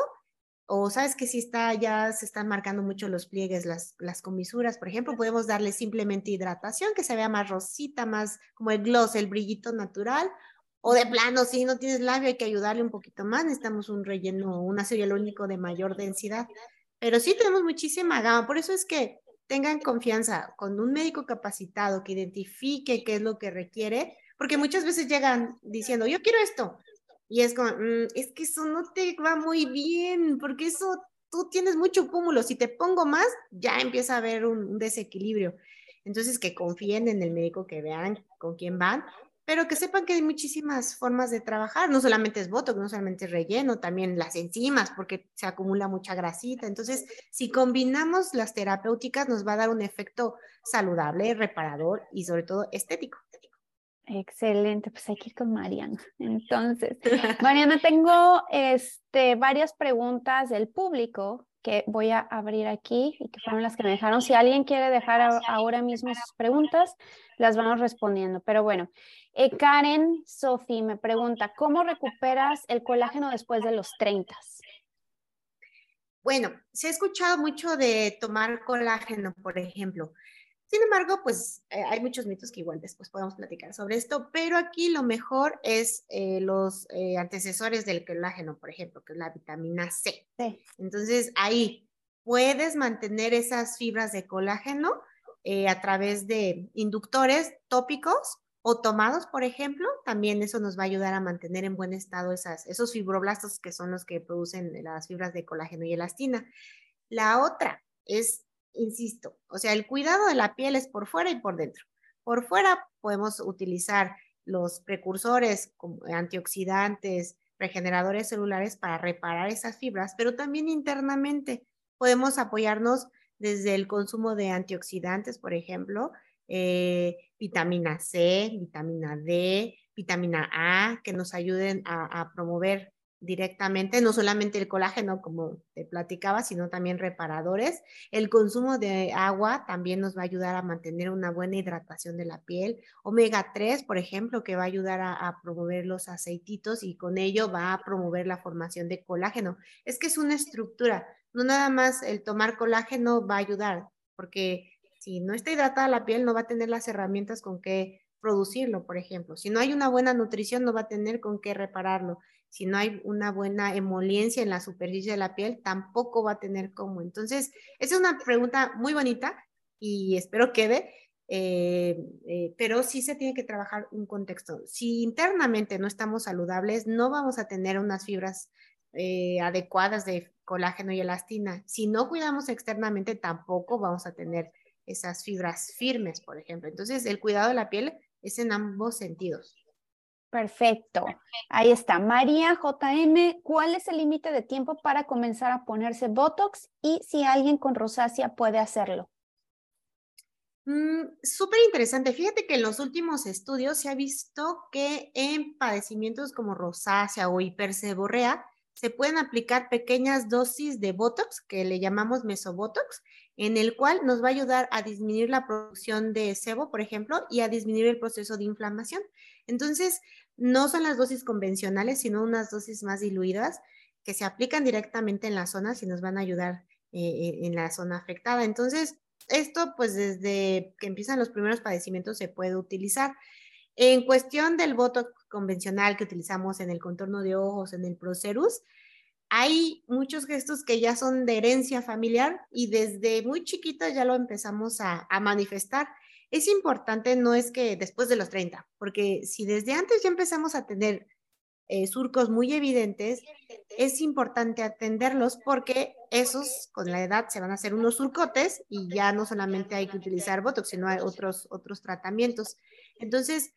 o sabes que si está, ya se están marcando mucho los pliegues, las, las comisuras, por ejemplo, podemos darle simplemente hidratación, que se vea más rosita, más como el gloss, el brillito natural, o de plano, si no tienes labio, hay que ayudarle un poquito más, necesitamos un relleno, un ácido único de mayor densidad. Pero sí tenemos muchísima gama, por eso es que tengan confianza con un médico capacitado que identifique qué es lo que requiere, porque muchas veces llegan diciendo, yo quiero esto, y es como, mm, es que eso no te va muy bien, porque eso tú tienes mucho cúmulo, si te pongo más, ya empieza a haber un desequilibrio. Entonces, que confíen en el médico, que vean con quién van pero que sepan que hay muchísimas formas de trabajar, no solamente es voto, no solamente es relleno, también las enzimas, porque se acumula mucha grasita. Entonces, si combinamos las terapéuticas, nos va a dar un efecto saludable, reparador y sobre todo estético. Excelente, pues hay que ir con Mariana. Entonces, Mariana, tengo este, varias preguntas del público que voy a abrir aquí y que fueron las que me dejaron. Si alguien quiere dejar ahora mismo sus preguntas, las vamos respondiendo. Pero bueno, eh, Karen Sofi me pregunta, ¿cómo recuperas el colágeno después de los 30? Bueno, se ha escuchado mucho de tomar colágeno, por ejemplo. Sin embargo, pues eh, hay muchos mitos que igual después podemos platicar sobre esto, pero aquí lo mejor es eh, los antecesores del colágeno, por ejemplo, que es la vitamina C. Entonces, ahí puedes mantener esas fibras de colágeno a través de inductores tópicos o tomados, por ejemplo, también eso nos va a ayudar a mantener en buen estado esas, esos fibroblastos que son los que producen las fibras de colágeno y elastina. La otra es, insisto, o sea, el cuidado de la piel es por fuera y por dentro. Por fuera podemos utilizar los precursores como antioxidantes, regeneradores celulares para reparar esas fibras, pero también internamente podemos apoyarnos desde el consumo de antioxidantes, por ejemplo, eh, vitamina C, vitamina D, vitamina A, que nos ayuden a, promover directamente, no solamente el colágeno, como te platicaba, sino también reparadores. El consumo de agua también nos va a ayudar a mantener una buena hidratación de la piel. Omega 3, por ejemplo, que va a ayudar a, promover los aceititos y con ello va a promover la formación de colágeno. Es que es una estructura, no nada más el tomar colágeno va a ayudar, porque si no está hidratada la piel, no va a tener las herramientas con que producirlo, por ejemplo. Si no hay una buena nutrición, no va a tener con qué repararlo si no hay una buena emoliencia en la superficie de la piel, tampoco va a tener cómo. Entonces, esa es una pregunta muy bonita y espero quede, eh, eh, pero sí se tiene que trabajar un contexto. Si internamente no estamos saludables, no vamos a tener unas fibras eh, adecuadas de colágeno y elastina. Si no cuidamos externamente, tampoco vamos a tener esas fibras firmes, por ejemplo. Entonces, el cuidado de la piel es en ambos sentidos. Perfecto. Ahí está. María JM, ¿cuál es el límite de tiempo para comenzar a ponerse Botox y si alguien con rosácea puede hacerlo? Mm, súper interesante. Fíjate que en los últimos estudios se ha visto que en padecimientos como rosácea o hiperseborrea se pueden aplicar pequeñas dosis de Botox, que le llamamos mesobotox, en el cual nos va a ayudar a disminuir la producción de sebo, por ejemplo, y a disminuir el proceso de inflamación. Entonces, no son las dosis convencionales, sino unas dosis más diluidas que se aplican directamente en la zona y nos van a ayudar eh, eh, en la zona afectada. Entonces, esto pues desde que empiezan los primeros padecimientos se puede utilizar. En cuestión del voto convencional que utilizamos en el contorno de ojos, en el Procerus, hay muchos gestos que ya son de herencia familiar y desde muy chiquita ya lo empezamos a manifestar es importante, no es que después de los 30, porque si desde antes ya empezamos a tener eh, surcos muy evidentes, es importante atenderlos porque esos con la edad se van a hacer unos surcotes y ya no solamente hay que utilizar Botox, sino hay otros, otros tratamientos. Entonces,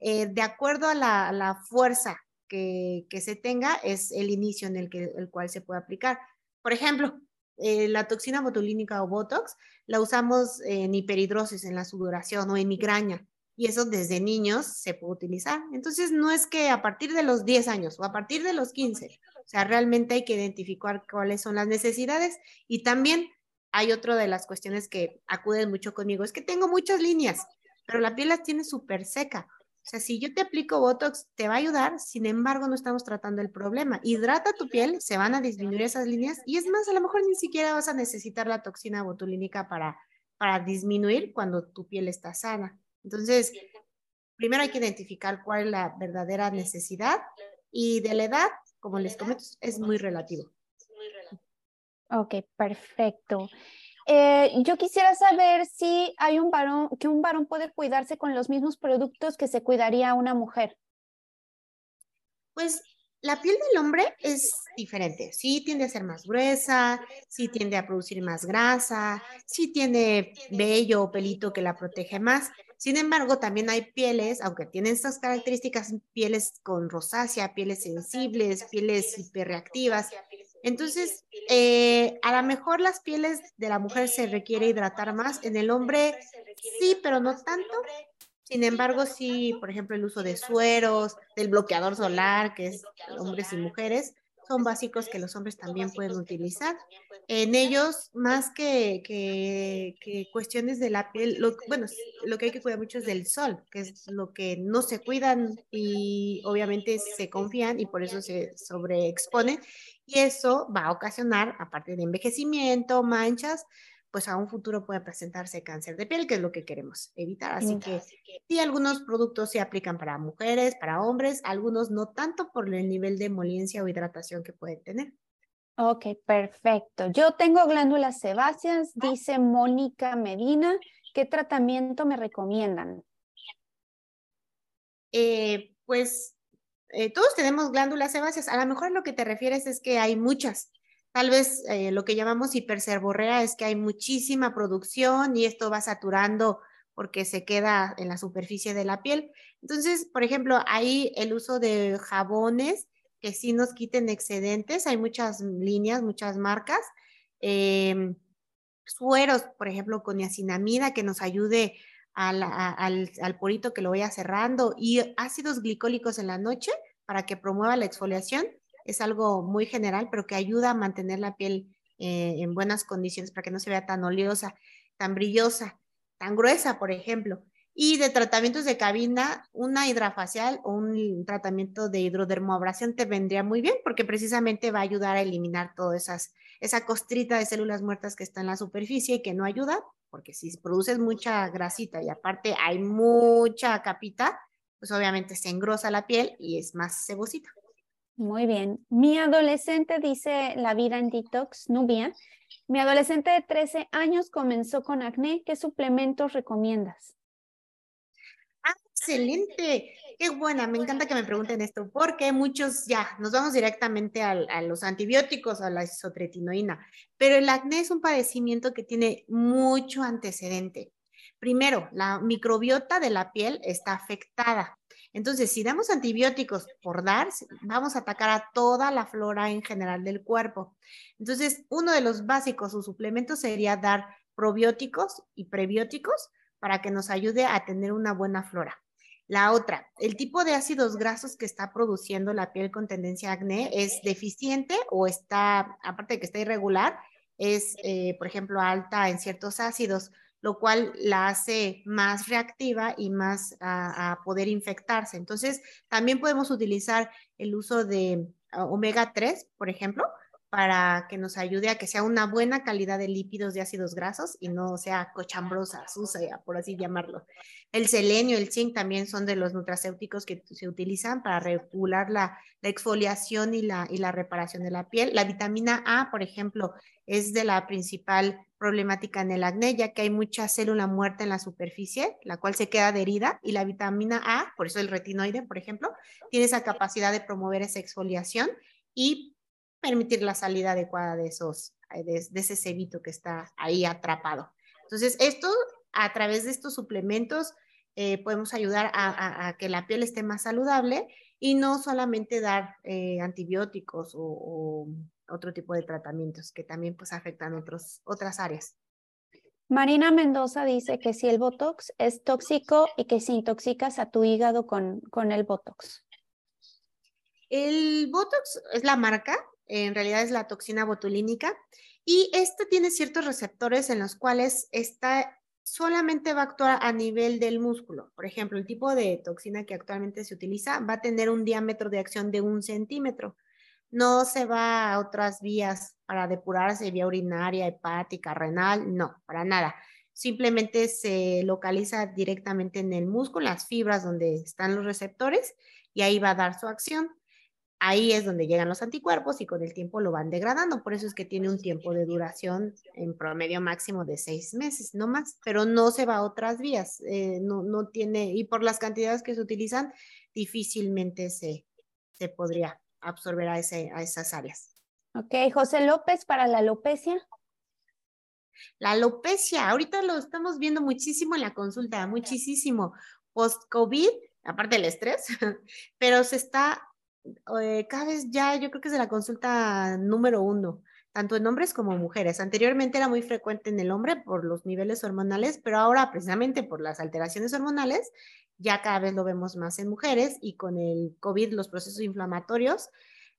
eh, de acuerdo a la, fuerza que, que, se tenga, es el inicio en el, que, el cual se puede aplicar. Por ejemplo, eh, la toxina botulínica o Botox la usamos en hiperhidrosis, en la sudoración o en migraña. Y eso desde niños se puede utilizar. Entonces, no es que a partir de los 10 años o a partir de los 15, o sea, realmente hay que identificar cuáles son las necesidades. Y también hay otra de las cuestiones que acuden mucho conmigo, es que tengo muchas líneas, pero la piel las tiene súper seca. O sea, si yo te aplico Botox, te va a ayudar, sin embargo, no estamos tratando el problema. Hidrata tu piel, se van a disminuir esas líneas y es más, a lo mejor ni siquiera vas a necesitar la toxina botulínica para, para disminuir cuando tu piel está sana. Entonces, primero hay que identificar cuál es la verdadera necesidad y de la edad, como les comento, es muy relativo. Ok, perfecto. Eh, yo quisiera saber si hay un varón, que un varón puede cuidarse con los mismos productos que se cuidaría una mujer. Pues la piel del hombre es diferente. Sí tiende a ser más gruesa, sí tiende a producir más grasa, sí tiene vello o pelito que la protege más. Sin embargo, también hay pieles, aunque tienen estas características, pieles con rosácea, pieles sensibles, pieles hiperreactivas, entonces, eh, a lo mejor las pieles de la mujer se requiere hidratar más, en el hombre sí, pero no tanto. Sin embargo, sí, por ejemplo, el uso de sueros, del bloqueador solar, que es hombres y mujeres, son básicos que los hombres también pueden utilizar. En ellos, más que, que, cuestiones de la piel, lo, bueno, lo que hay que cuidar mucho es del sol, que es lo que no se cuidan y obviamente se confían y por eso se sobreexponen. Y eso va a ocasionar, aparte de envejecimiento, manchas, pues a un futuro puede presentarse cáncer de piel, que es lo que queremos evitar. Así que sí, algunos productos se aplican para mujeres, para hombres, algunos no tanto por el nivel de emoliencia o hidratación que pueden tener. Ok, perfecto. Yo tengo glándulas sebáceas, dice Mónica Medina. ¿Qué tratamiento me recomiendan? Eh, pues eh, todos tenemos glándulas sebáceas. A lo mejor lo que te refieres es que hay muchas. Tal vez eh, lo que llamamos hiperserborrea es que hay muchísima producción y esto va saturando porque se queda en la superficie de la piel. Entonces, por ejemplo, hay el uso de jabones que sí nos quiten excedentes. Hay muchas líneas, muchas marcas. Em, sueros, por ejemplo, con niacinamida que nos ayude al, al, porito que lo vaya cerrando y ácidos glicólicos en la noche para que promueva la exfoliación. Es algo muy general, pero que ayuda a mantener la piel eh, en buenas condiciones para que no se vea tan oleosa, tan brillosa, tan gruesa, por ejemplo. Y de tratamientos de cabina, una hidrafacial o un tratamiento de hidrodermoabrasión te vendría muy bien porque precisamente va a ayudar a eliminar esas, esa costrita de células muertas que está en la superficie y que no ayuda, porque si produces mucha grasita y aparte hay mucha capita, pues obviamente se engrosa la piel y es más cebosita. Muy bien. Mi adolescente, dice La vida en detox, Nubia, mi adolescente de 13 años comenzó con acné. ¿Qué suplementos recomiendas? Ah, excelente. Qué buena. Me encanta que me pregunten esto porque muchos ya nos vamos directamente a, los antibióticos, a la isotretinoína. Pero el acné es un padecimiento que tiene mucho antecedente. Primero, la microbiota de la piel está afectada. Entonces, si damos antibióticos por dar, vamos a atacar a toda la flora en general del cuerpo. Entonces, uno de los básicos o suplementos sería dar probióticos y prebióticos para que nos ayude a tener una buena flora. La otra, el tipo de ácidos grasos que está produciendo la piel con tendencia a acné es deficiente o está, aparte de que está irregular, es, eh, por ejemplo, alta en ciertos ácidos lo cual la hace más reactiva y más a, poder infectarse. Entonces, también podemos utilizar el uso de omega 3, por ejemplo, para que nos ayude a que sea una buena calidad de lípidos de ácidos grasos y no sea cochambrosa, sucia, por así llamarlo. El selenio, el zinc también son de los nutracéuticos que se utilizan para regular la, exfoliación y la, y la reparación de la piel. La vitamina A, por ejemplo, es de la principal problemática en el acné, ya que hay mucha célula muerta en la superficie, la cual se queda adherida, y la vitamina A, por eso el retinoide, por ejemplo, tiene esa capacidad de promover esa exfoliación y permitir la salida adecuada de, esos, eh, de, ese cebito que está ahí atrapado. Entonces, esto, a través de estos suplementos, eh, podemos ayudar a, que la piel esté más saludable y no solamente dar eh, antibióticos o, otro tipo de tratamientos que también pues afectan otros, otras áreas. Marina Mendoza dice que si el Botox es tóxico y que si intoxicas a tu hígado con, con el Botox. El Botox es la marca, en realidad es la toxina botulínica, y este tiene ciertos receptores en los cuales está solamente va a actuar a nivel del músculo. Por ejemplo, el tipo de toxina que actualmente se utiliza va a tener un diámetro de acción de un centímetro. No se va a otras vías para depurarse, vía urinaria, hepática, renal, no, para nada. Simplemente se localiza directamente en el músculo, las fibras donde están los receptores, y ahí va a dar su acción ahí es donde llegan los anticuerpos y con el tiempo lo van degradando. Por eso es que tiene un tiempo de duración en promedio máximo de seis meses, no más, pero no se va a otras vías, eh, no, no tiene, y por las cantidades que se utilizan, difícilmente se, se podría absorber a, ese, a esas áreas. Ok, José López, para la alopecia. La alopecia, ahorita lo estamos viendo muchísimo en la consulta, muchísimo. Post-COVID, aparte del estrés, pero se está eh, cada vez ya yo creo que es de la consulta número uno, tanto en hombres como mujeres. Anteriormente era muy frecuente en el hombre por los niveles hormonales, pero ahora precisamente por las alteraciones hormonales, ya cada vez lo vemos más en mujeres y con el COVID, los procesos inflamatorios,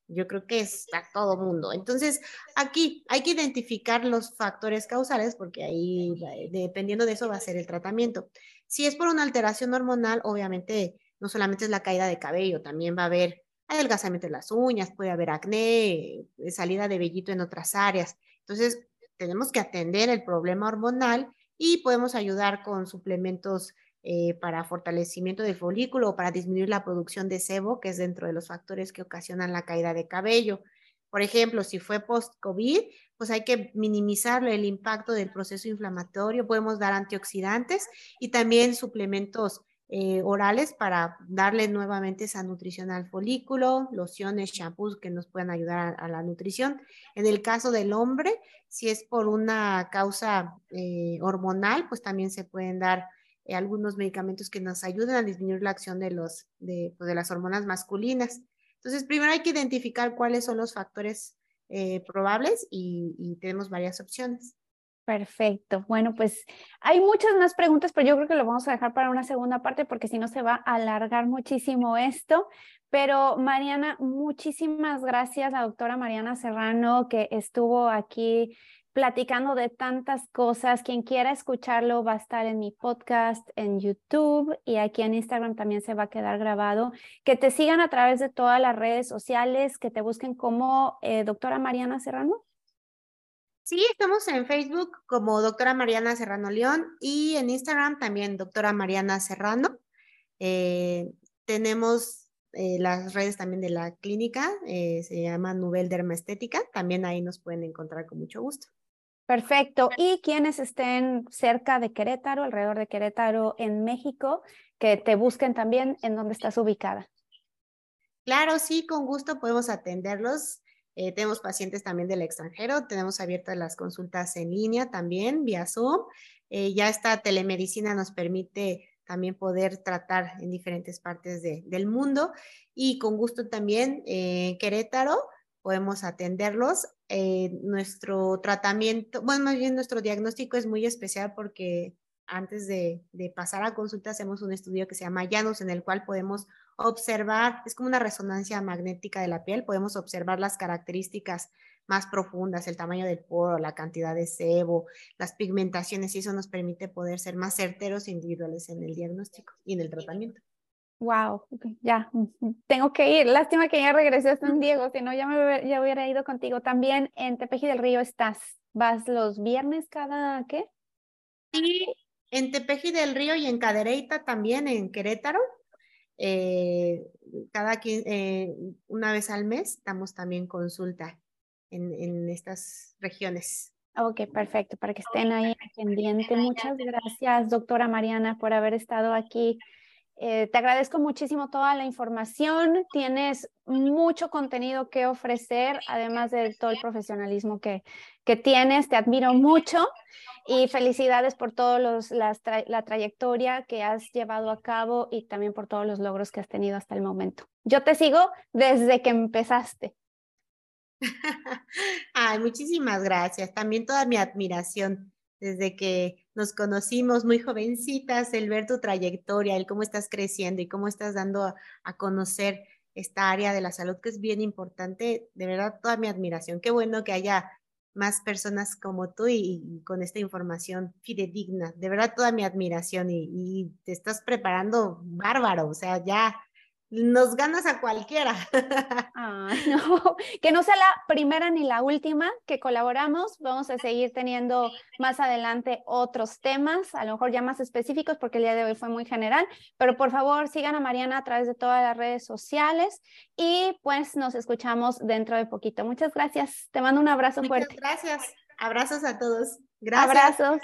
yo creo que está todo mundo. Entonces, aquí hay que identificar los factores causales porque ahí, dependiendo de eso, va a ser el tratamiento. Si es por una alteración hormonal, obviamente no solamente es la caída de cabello, también va a haber adelgazamiento de las uñas, puede haber acné, eh, salida de vellito en otras áreas. Entonces, tenemos que atender el problema hormonal y podemos ayudar con suplementos eh, para fortalecimiento del folículo o para disminuir la producción de sebo, que es dentro de los factores que ocasionan la caída de cabello. Por ejemplo, si fue post-COVID, pues hay que minimizar el impacto del proceso inflamatorio. Podemos dar antioxidantes y también suplementos eh, orales para darle nuevamente esa nutrición al folículo, lociones, shampoos que nos puedan ayudar a, la nutrición. En el caso del hombre, si es por una causa eh, hormonal, pues también se pueden dar eh, algunos medicamentos que nos ayuden a disminuir la acción de, los, de, pues, las hormonas masculinas. Entonces, primero hay que identificar cuáles son los factores probables y tenemos varias opciones. Perfecto. Bueno, pues hay muchas más preguntas, pero yo creo que lo vamos a dejar para una segunda parte porque si no se va a alargar muchísimo esto. Pero Mariana, muchísimas gracias, la doctora Mariana Serrano, que estuvo aquí platicando de tantas cosas. Quien quiera escucharlo va a estar en mi podcast, en YouTube y aquí en Instagram también se va a quedar grabado. Que te sigan a través de todas las redes sociales, que te busquen como eh, doctora Mariana Serrano. Sí, estamos en Facebook como doctora Mariana Serrano León y en Instagram también doctora Mariana Serrano. Eh, tenemos eh, las redes también de la clínica, eh, se llama Nubel Dermaestética, también ahí nos pueden encontrar con mucho gusto. Perfecto. Y quienes estén cerca de Querétaro, alrededor de Querétaro en México, que te busquen también en dónde estás ubicada. Claro, sí, con gusto podemos atenderlos. Eh, tenemos pacientes también del extranjero, tenemos abiertas las consultas en línea también, vía Zoom. Eh, ya esta telemedicina nos permite también poder tratar en diferentes partes del mundo y con gusto también en eh, Querétaro podemos atenderlos. nuestro tratamiento, bueno, más bien nuestro diagnóstico es muy especial porque antes de, de pasar a consulta hacemos un estudio que se llama Llanos en el cual podemos observar, es como una resonancia magnética de la piel, podemos observar las características más profundas, el tamaño del poro, la cantidad de sebo, las pigmentaciones, y eso nos permite poder ser más certeros e individuales en el diagnóstico y en el tratamiento. Wow, ya, tengo que ir. Lástima que ya regresé a San Diego, si no ya, me, ya hubiera ido contigo. También en Tepeji del Río estás, ¿vas los viernes cada qué? Sí, en Tepeji del Río y en Cadereyta también, en Querétaro. Eh, cada eh, una vez al mes damos también consulta en, en estas regiones. Ok, perfecto, para que estén ahí pendiente. Muchas gracias, doctora Mariana, por haber estado aquí eh, te agradezco muchísimo toda la información. Tienes mucho contenido que ofrecer, además de todo el profesionalismo que, que tienes. Te admiro mucho y felicidades por toda la trayectoria que has llevado a cabo y también por todos los logros que has tenido hasta el momento. Yo te sigo desde que empezaste. Ay, muchísimas gracias. También toda mi admiración desde que nos conocimos muy jovencitas, el ver tu trayectoria, el cómo estás creciendo y cómo estás dando a, conocer esta área de la salud que es bien importante. De verdad, toda mi admiración. Qué bueno que haya más personas como tú y, con esta información fidedigna. De verdad, toda mi admiración y, y, te estás preparando bárbaro. O sea, ya nos ganas a cualquiera. no, que no sea la primera ni la última que colaboramos. Vamos a seguir teniendo más adelante otros temas, a lo mejor ya más específicos, porque el día de hoy fue muy general. Pero por favor, sigan a Mariana a través de todas las redes sociales y pues nos escuchamos dentro de poquito. Muchas gracias. Te mando un abrazo Muchas fuerte. Gracias. Abrazos a todos. Gracias. Abrazos.